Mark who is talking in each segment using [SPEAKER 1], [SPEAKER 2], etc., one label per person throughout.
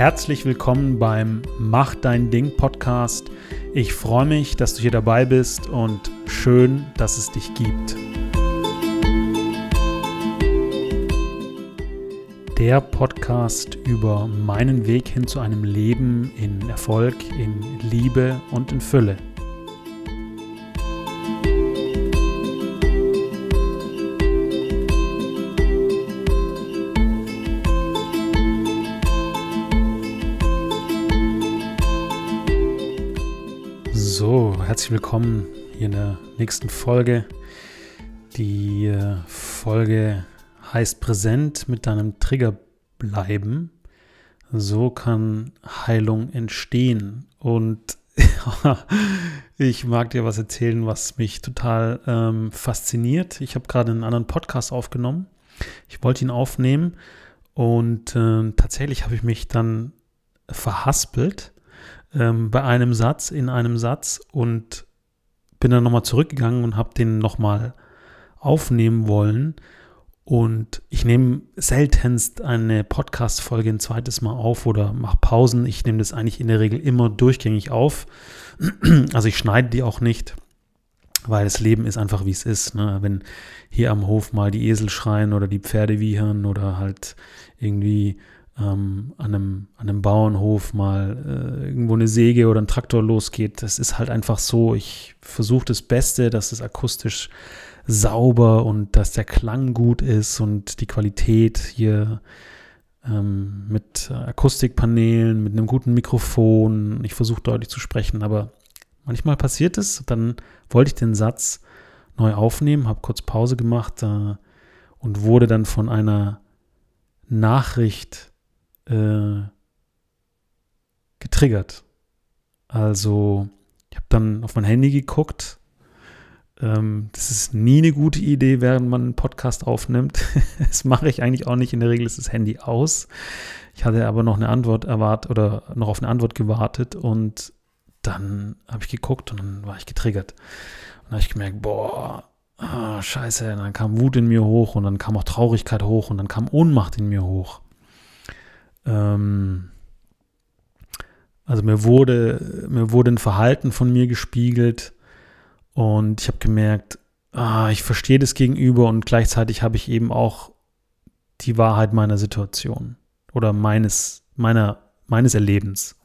[SPEAKER 1] herzlich willkommen beim Mach dein Ding Podcast. Ich freue mich, dass du hier dabei bist und schön, dass es dich gibt. Der Podcast über meinen Weg hin zu einem Leben in Erfolg, in Liebe und in Fülle. Herzlich willkommen hier in der nächsten Folge. Die äh, Folge heißt Präsent mit deinem Trigger bleiben. So kann Heilung entstehen. Und ich mag dir was erzählen, was mich total ähm, fasziniert. Ich habe gerade einen anderen Podcast aufgenommen. Ich wollte ihn aufnehmen und äh, tatsächlich habe ich mich dann verhaspelt ähm, bei einem Satz, in einem Satz und bin dann nochmal zurückgegangen und habe den nochmal aufnehmen wollen. Und ich nehme seltenst eine Podcast-Folge ein zweites Mal auf oder mache Pausen. Ich nehme das eigentlich in der Regel immer durchgängig auf. Also ich schneide die auch nicht, weil das Leben ist einfach wie es ist. Ne? Wenn hier am Hof mal die Esel schreien oder die Pferde wiehern oder halt irgendwie ähm, an, einem, an einem Bauernhof mal äh, irgendwo eine Säge oder ein Traktor losgeht. Das ist halt einfach so. Ich versuche das Beste, dass es akustisch sauber und dass der Klang gut ist und die Qualität hier ähm, mit Akustikpanelen, mit einem guten Mikrofon. Ich versuche deutlich zu sprechen, aber manchmal passiert es. Dann wollte ich den Satz neu aufnehmen, habe kurz Pause gemacht äh, und wurde dann von einer Nachricht äh, getriggert. Also, ich habe dann auf mein Handy geguckt. Ähm, das ist nie eine gute Idee, während man einen Podcast aufnimmt. das mache ich eigentlich auch nicht. In der Regel ist das Handy aus. Ich hatte aber noch eine Antwort erwartet oder noch auf eine Antwort gewartet und dann habe ich geguckt und dann war ich getriggert. Und dann habe ich gemerkt, boah, ah, scheiße. Und dann kam Wut in mir hoch und dann kam auch Traurigkeit hoch und dann kam Ohnmacht in mir hoch. Ähm, also mir wurde, mir wurde ein Verhalten von mir gespiegelt und ich habe gemerkt, ah, ich verstehe das Gegenüber und gleichzeitig habe ich eben auch die Wahrheit meiner Situation oder meines, meiner, meines Erlebens.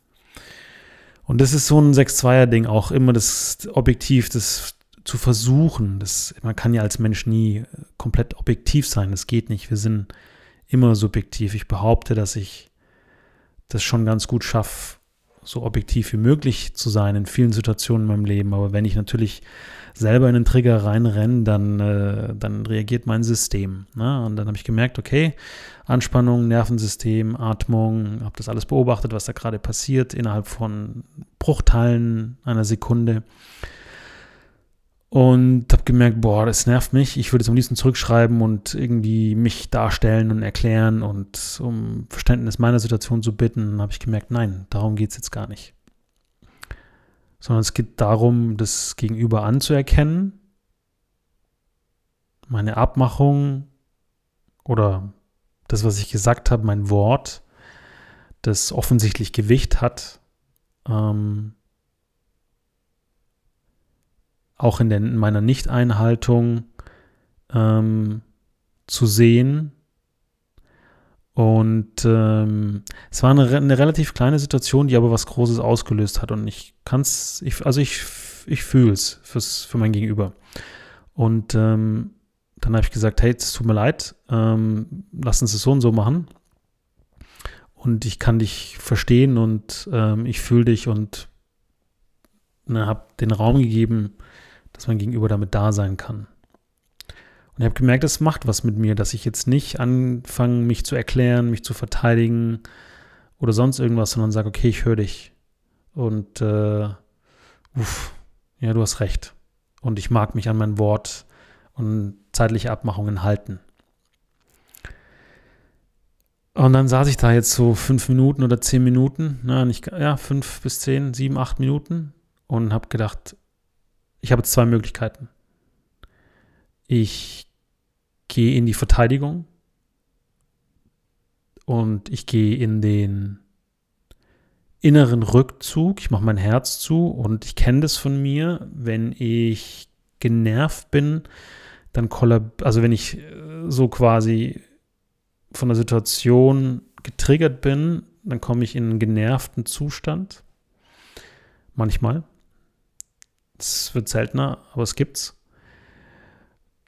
[SPEAKER 1] Und das ist so ein 6-2er-Ding, auch immer das Objektiv, das zu versuchen. Das, man kann ja als Mensch nie komplett objektiv sein. Das geht nicht. Wir sind immer subjektiv. Ich behaupte, dass ich das schon ganz gut schaffe, so objektiv wie möglich zu sein in vielen Situationen in meinem Leben. Aber wenn ich natürlich selber in den Trigger reinrenne, dann, äh, dann reagiert mein System. Ne? Und dann habe ich gemerkt, okay, Anspannung, Nervensystem, Atmung, habe das alles beobachtet, was da gerade passiert, innerhalb von Bruchteilen einer Sekunde. Und habe gemerkt, boah, das nervt mich. Ich würde es am liebsten zurückschreiben und irgendwie mich darstellen und erklären und um Verständnis meiner Situation zu bitten. habe ich gemerkt, nein, darum geht es jetzt gar nicht. Sondern es geht darum, das Gegenüber anzuerkennen, meine Abmachung oder das, was ich gesagt habe, mein Wort, das offensichtlich Gewicht hat, ähm, auch in, der, in meiner Nichteinhaltung ähm, zu sehen. Und ähm, es war eine, eine, relativ kleine Situation, die aber was Großes ausgelöst hat. Und ich kann es, also ich, ich fühle es für mein Gegenüber. Und ähm, dann habe ich gesagt, hey, es tut mir leid, ähm, lass uns es so und so machen. Und ich kann dich verstehen und ähm, ich fühle dich und ne, habe den Raum gegeben, dass mein Gegenüber damit da sein kann. Und ich habe gemerkt, es macht was mit mir, dass ich jetzt nicht anfange, mich zu erklären, mich zu verteidigen oder sonst irgendwas, sondern sage, okay, ich höre dich. Und äh, uff, ja, du hast recht. Und ich mag mich an mein Wort und zeitliche Abmachungen halten. Und dann saß ich da jetzt so fünf Minuten oder zehn Minuten, na, nicht, ja, fünf bis zehn, sieben, acht Minuten und habe gedacht, ich habe zwei Möglichkeiten. Ich gehe in die Verteidigung und ich gehe in den inneren Rückzug, ich mache mein Herz zu und ich kenne das von mir, wenn ich genervt bin, dann kollab also wenn ich äh, so quasi von der Situation getriggert bin, dann komme ich in einen genervten Zustand. Manchmal. Es wird seltener, aber es gibt's.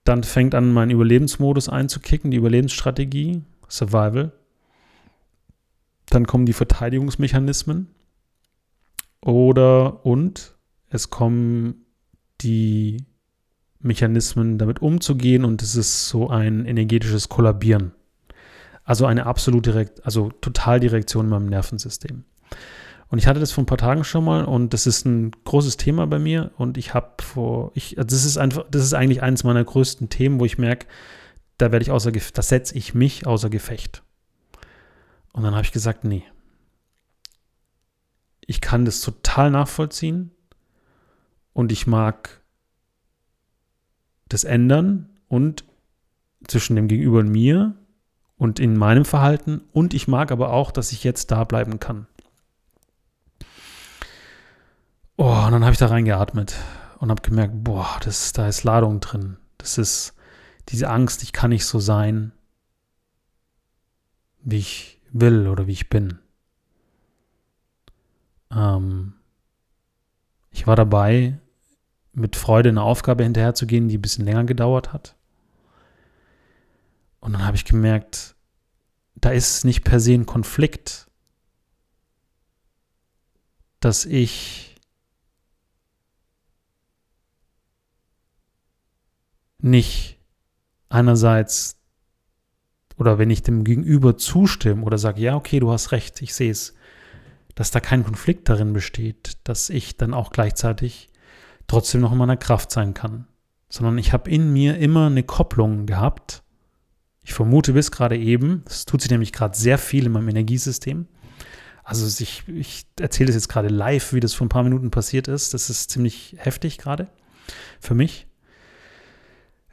[SPEAKER 1] Dann fängt an, mein Überlebensmodus einzukicken, die Überlebensstrategie, Survival. Dann kommen die Verteidigungsmechanismen. Oder und es kommen die Mechanismen, damit umzugehen und es ist so ein energetisches Kollabieren. Also eine absolute, also Totaldirektion in meinem Nervensystem. Und ich hatte das vor ein paar Tagen schon mal und das ist ein großes Thema bei mir und ich habe vor, ich, also das ist einfach, das ist eigentlich eines meiner größten Themen, wo ich merke, da werde ich außer, da setze ich mich außer Gefecht. Und dann habe ich gesagt, nee. Ich kann das total nachvollziehen und ich mag das ändern und zwischen dem Gegenüber und mir und in meinem Verhalten und ich mag aber auch, dass ich jetzt da bleiben kann. Oh, und dann habe ich da reingeatmet und habe gemerkt, boah, das, da ist Ladung drin. Das ist diese Angst, ich kann nicht so sein, wie ich will oder wie ich bin. Ähm, ich war dabei, mit Freude eine Aufgabe hinterherzugehen, die ein bisschen länger gedauert hat. Und dann habe ich gemerkt, da ist nicht per se ein Konflikt, dass ich nicht einerseits oder wenn ich dem Gegenüber zustimme oder sage, ja, okay, du hast recht, ich sehe es, dass da kein Konflikt darin besteht, dass ich dann auch gleichzeitig trotzdem noch in meiner Kraft sein kann, sondern ich habe in mir immer eine Kopplung gehabt. Ich vermute bis gerade eben, es tut sich nämlich gerade sehr viel in meinem Energiesystem. Also ich, ich erzähle es jetzt gerade live, wie das vor ein paar Minuten passiert ist. Das ist ziemlich heftig gerade für mich.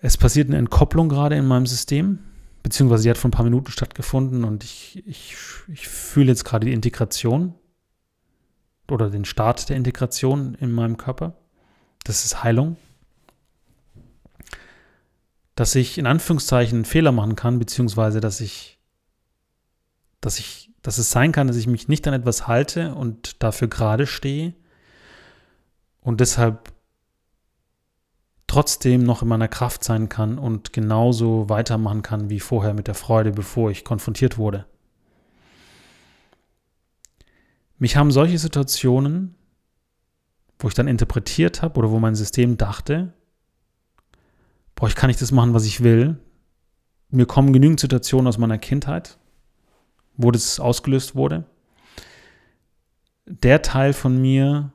[SPEAKER 1] Es passiert eine Entkopplung gerade in meinem System, beziehungsweise die hat vor ein paar Minuten stattgefunden und ich, ich, ich fühle jetzt gerade die Integration oder den Start der Integration in meinem Körper. Das ist Heilung. Dass ich in Anführungszeichen einen Fehler machen kann, beziehungsweise dass ich, dass ich, dass es sein kann, dass ich mich nicht an etwas halte und dafür gerade stehe und deshalb trotzdem noch in meiner Kraft sein kann und genauso weitermachen kann wie vorher mit der Freude, bevor ich konfrontiert wurde. Mich haben solche Situationen wo ich dann interpretiert habe oder wo mein System dachte, boah, ich kann nicht das machen, was ich will. Mir kommen genügend Situationen aus meiner Kindheit, wo das ausgelöst wurde. Der Teil von mir,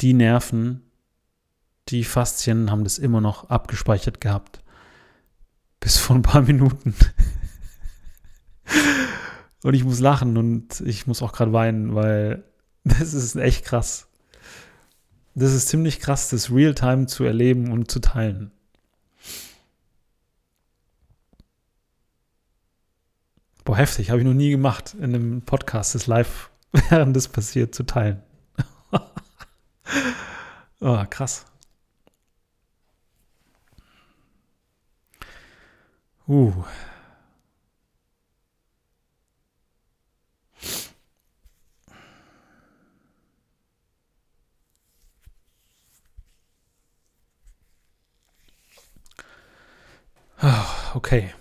[SPEAKER 1] die Nerven, die Faszien haben das immer noch abgespeichert gehabt. Bis vor ein paar Minuten. und ich muss lachen und ich muss auch gerade weinen, weil das ist echt krass. Das ist ziemlich krass, das Realtime zu erleben und zu teilen. Boah, heftig, habe ich noch nie gemacht, in einem Podcast das live, während das passiert, zu teilen. oh, krass. Uh. Okay.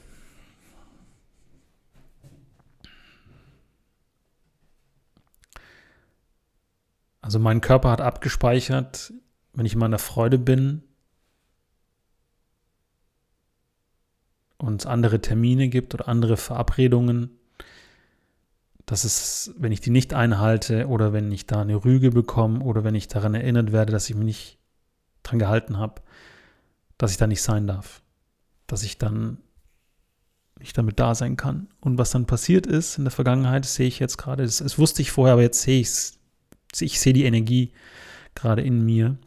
[SPEAKER 1] Also mein Körper hat abgespeichert, wenn ich in meiner Freude bin und es andere Termine gibt oder andere Verabredungen, dass es, wenn ich die nicht einhalte oder wenn ich da eine Rüge bekomme oder wenn ich daran erinnert werde, dass ich mich nicht dran gehalten habe, dass ich da nicht sein darf dass ich dann nicht damit da sein kann. Und was dann passiert ist in der Vergangenheit, sehe ich jetzt gerade. Das, das wusste ich vorher, aber jetzt sehe ich es. Ich sehe die Energie gerade in mir.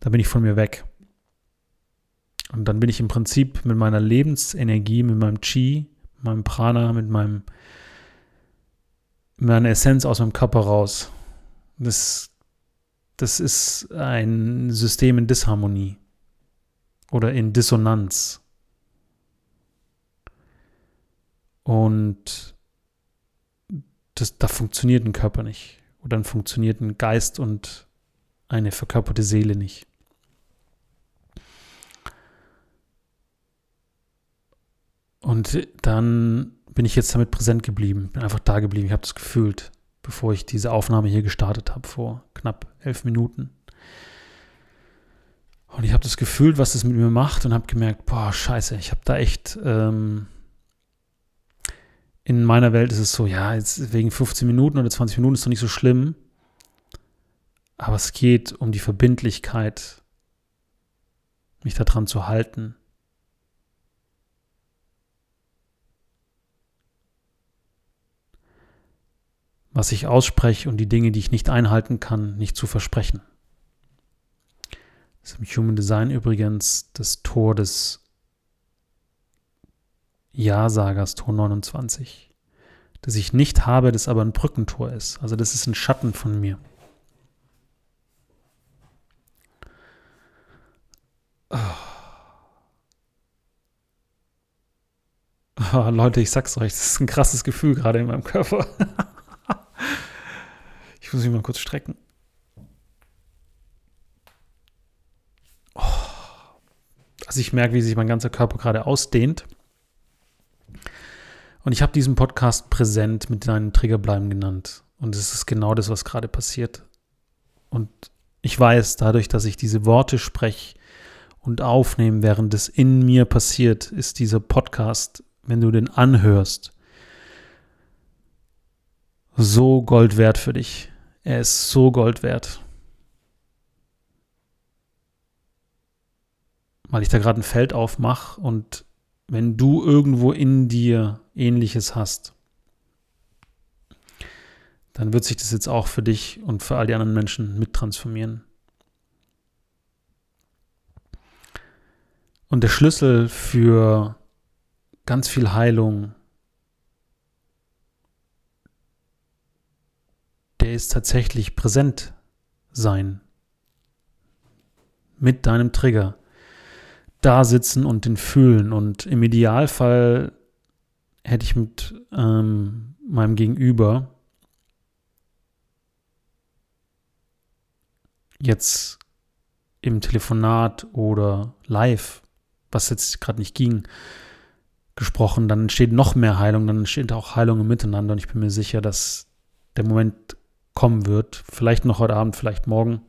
[SPEAKER 1] Da bin ich von mir weg. Und dann bin ich im Prinzip mit meiner Lebensenergie, mit meinem Chi, meinem Prana, mit meinem meine Essenz aus meinem Körper raus. Das, das ist ein System in Disharmonie oder in Dissonanz. Und das, da funktioniert ein Körper nicht. Oder dann funktioniert ein Geist und eine verkörperte Seele nicht. Und dann bin ich jetzt damit präsent geblieben, bin einfach da geblieben. Ich habe das gefühlt, bevor ich diese Aufnahme hier gestartet habe, vor knapp elf Minuten. Und ich habe das gefühlt, was das mit mir macht und habe gemerkt, boah, scheiße, ich habe da echt, ähm, in meiner Welt ist es so, ja, jetzt wegen 15 Minuten oder 20 Minuten ist doch nicht so schlimm. Aber es geht um die Verbindlichkeit, mich daran zu halten. Was ich ausspreche und die Dinge, die ich nicht einhalten kann, nicht zu versprechen. Das ist im Human Design übrigens das Tor des Ja-Sagers, Tor 29. Das ich nicht habe, das aber ein Brückentor ist. Also das ist ein Schatten von mir. Oh, Leute, ich sag's euch, das ist ein krasses Gefühl gerade in meinem Körper. ich muss mich mal kurz strecken. Oh. Also ich merke, wie sich mein ganzer Körper gerade ausdehnt. Und ich habe diesen Podcast präsent mit deinen Triggerbleiben genannt. Und es ist genau das, was gerade passiert. Und ich weiß, dadurch, dass ich diese Worte spreche und aufnehme, während es in mir passiert, ist dieser Podcast wenn du den anhörst, so Gold wert für dich. Er ist so Gold wert. Weil ich da gerade ein Feld aufmache und wenn du irgendwo in dir ähnliches hast, dann wird sich das jetzt auch für dich und für all die anderen Menschen mittransformieren. Und der Schlüssel für ganz viel Heilung. Der ist tatsächlich präsent sein. Mit deinem Trigger. Da sitzen und den fühlen. Und im Idealfall hätte ich mit ähm, meinem Gegenüber jetzt im Telefonat oder live, was jetzt gerade nicht ging, gesprochen, dann entsteht noch mehr Heilung, dann entsteht auch Heilung im Miteinander und ich bin mir sicher, dass der Moment kommen wird, vielleicht noch heute Abend, vielleicht morgen.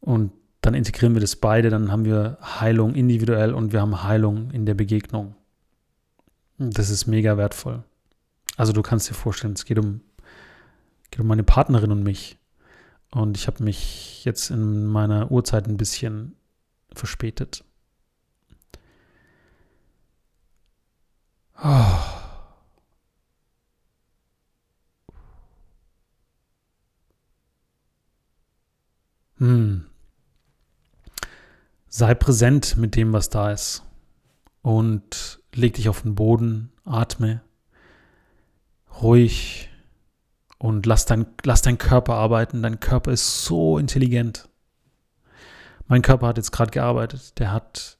[SPEAKER 1] Und dann integrieren wir das beide, dann haben wir Heilung individuell und wir haben Heilung in der Begegnung. Das ist mega wertvoll. Also du kannst dir vorstellen, es geht um, geht um meine Partnerin und mich. Und ich habe mich jetzt in meiner Uhrzeit ein bisschen verspätet. Oh. Hm. Sei präsent mit dem, was da ist. Und leg dich auf den Boden, atme ruhig und lass dein, lass dein Körper arbeiten. Dein Körper ist so intelligent. Mein Körper hat jetzt gerade gearbeitet. Der hat,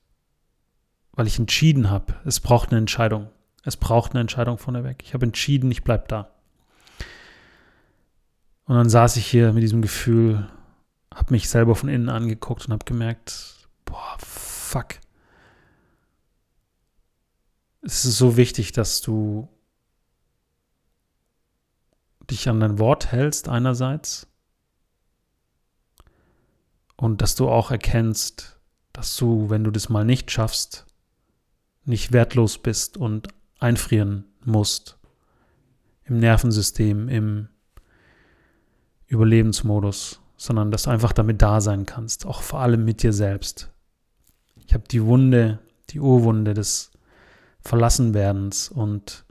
[SPEAKER 1] weil ich entschieden habe, es braucht eine Entscheidung. Es braucht eine Entscheidung von der weg. Ich habe entschieden, ich bleibe da. Und dann saß ich hier mit diesem Gefühl, habe mich selber von innen angeguckt und habe gemerkt, boah, fuck. Es ist so wichtig, dass du dich an dein Wort hältst einerseits und dass du auch erkennst, dass du, wenn du das mal nicht schaffst, nicht wertlos bist und einfrieren musst. Im Nervensystem, im Überlebensmodus, sondern dass du einfach damit da sein kannst, auch vor allem mit dir selbst. Ich habe die Wunde, die Urwunde des Verlassenwerdens und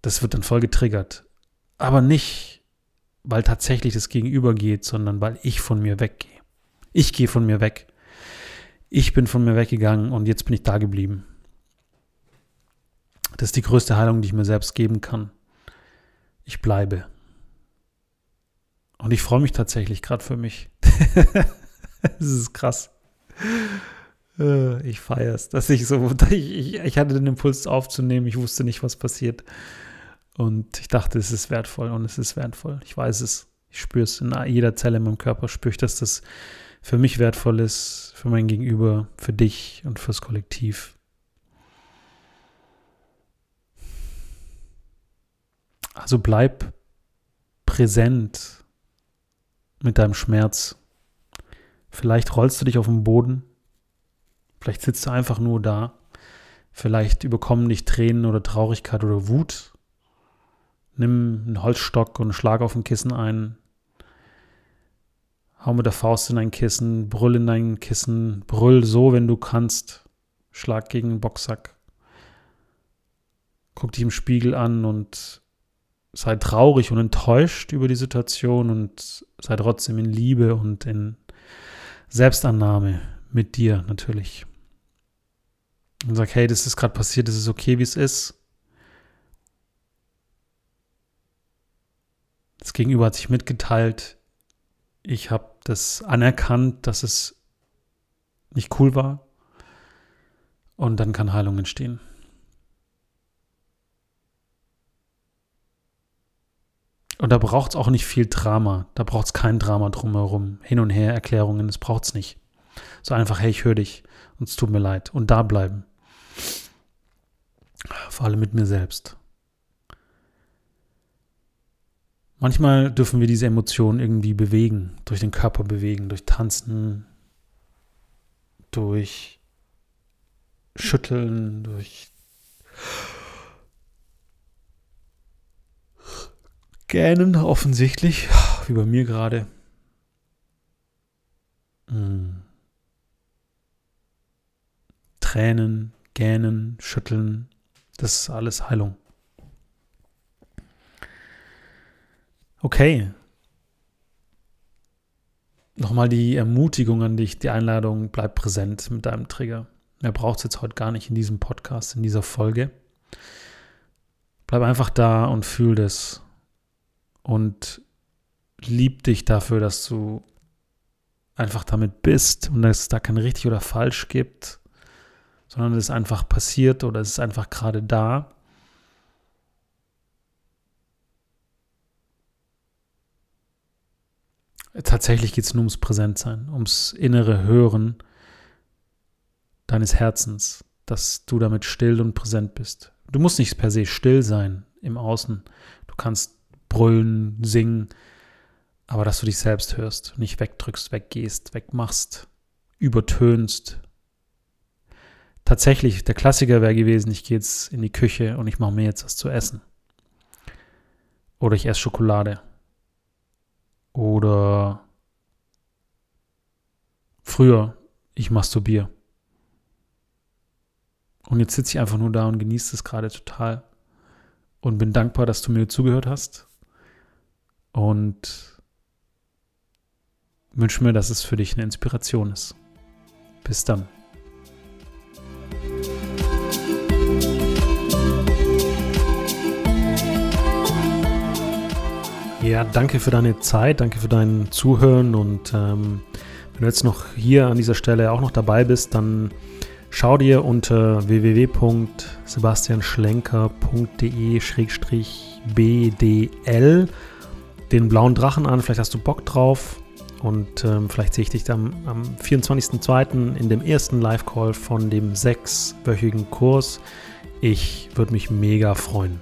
[SPEAKER 1] das wird dann voll getriggert. Aber nicht, weil tatsächlich das Gegenüber geht, sondern weil ich von mir weggehe. Ich gehe von mir weg. Ich bin von mir weggegangen und jetzt bin ich da geblieben. Das ist die größte Heilung, die ich mir selbst geben kann. ich bleibe. Und ich freue mich tatsächlich gerade für mich. das ist krass. Äh, ich feiere es, dass ich so, ich, ich hatte den Impuls aufzunehmen, ich wusste nicht, was passiert. Und ich dachte, es ist wertvoll und es ist wertvoll. Ich weiß es. Ich spüre es in jeder Zelle in meinem Körper, spüre ich, dass das für mich wertvoll ist, für mein Gegenüber, für dich und fürs Kollektiv. Also bleib präsent mit deinem Schmerz. Vielleicht rollst du dich auf den Boden. Vielleicht sitzt du einfach nur da. Vielleicht überkommen dich Tränen oder Traurigkeit oder Wut. Nimm einen Holzstock und schlag auf ein Kissen ein. Hau mit der Faust in dein Kissen, brüll in dein Kissen, brüll so, wenn du kannst. Schlag gegen den Boxsack. Guck dich im Spiegel an und sei traurig und enttäuscht über die Situation und sei trotzdem in Liebe und in Selbstannahme mit dir natürlich. Und sag, hey, das ist gerade passiert, das ist okay, wie es ist. Das Gegenüber hat sich mitgeteilt. Ich habe das anerkannt, dass es nicht cool war. Und dann kann Heilung entstehen. Und da braucht es auch nicht viel Drama. Da braucht es kein Drama drumherum. Hin und her Erklärungen, das braucht es nicht. So einfach, hey, ich höre dich und es tut mir leid. Und da bleiben. Vor allem mit mir selbst. Manchmal dürfen wir diese Emotionen irgendwie bewegen, durch den Körper bewegen, durch Tanzen, durch Schütteln, durch Gähnen offensichtlich, wie bei mir gerade. Hm. Tränen, Gähnen, Schütteln, das ist alles Heilung. Okay. Nochmal die Ermutigung an dich, die Einladung, bleib präsent mit deinem Trigger. Mehr braucht es jetzt heute gar nicht in diesem Podcast, in dieser Folge. Bleib einfach da und fühl das und lieb dich dafür, dass du einfach damit bist und dass es da kein richtig oder falsch gibt, sondern es ist einfach passiert oder es ist einfach gerade da. Tatsächlich geht es nur ums Präsentsein, ums innere Hören deines Herzens, dass du damit still und präsent bist. Du musst nicht per se still sein im Außen. Du kannst brüllen, singen, aber dass du dich selbst hörst, nicht wegdrückst, weggehst, wegmachst, übertönst. Tatsächlich, der Klassiker wäre gewesen, ich gehe jetzt in die Küche und ich mache mir jetzt was zu essen. Oder ich esse Schokolade. Oder früher, ich masturbiere. Und jetzt sitze ich einfach nur da und genieße es gerade total. Und bin dankbar, dass du mir zugehört hast und wünsche mir, dass es für dich eine Inspiration ist. Bis dann. Ja, danke für deine Zeit, danke für dein Zuhören und ähm, wenn du jetzt noch hier an dieser Stelle auch noch dabei bist, dann schau dir unter www.sebastianschlenker.de-bdl den blauen Drachen an. Vielleicht hast du Bock drauf. Und ähm, vielleicht sehe ich dich dann am 24.02. in dem ersten Live-Call von dem sechswöchigen Kurs. Ich würde mich mega freuen.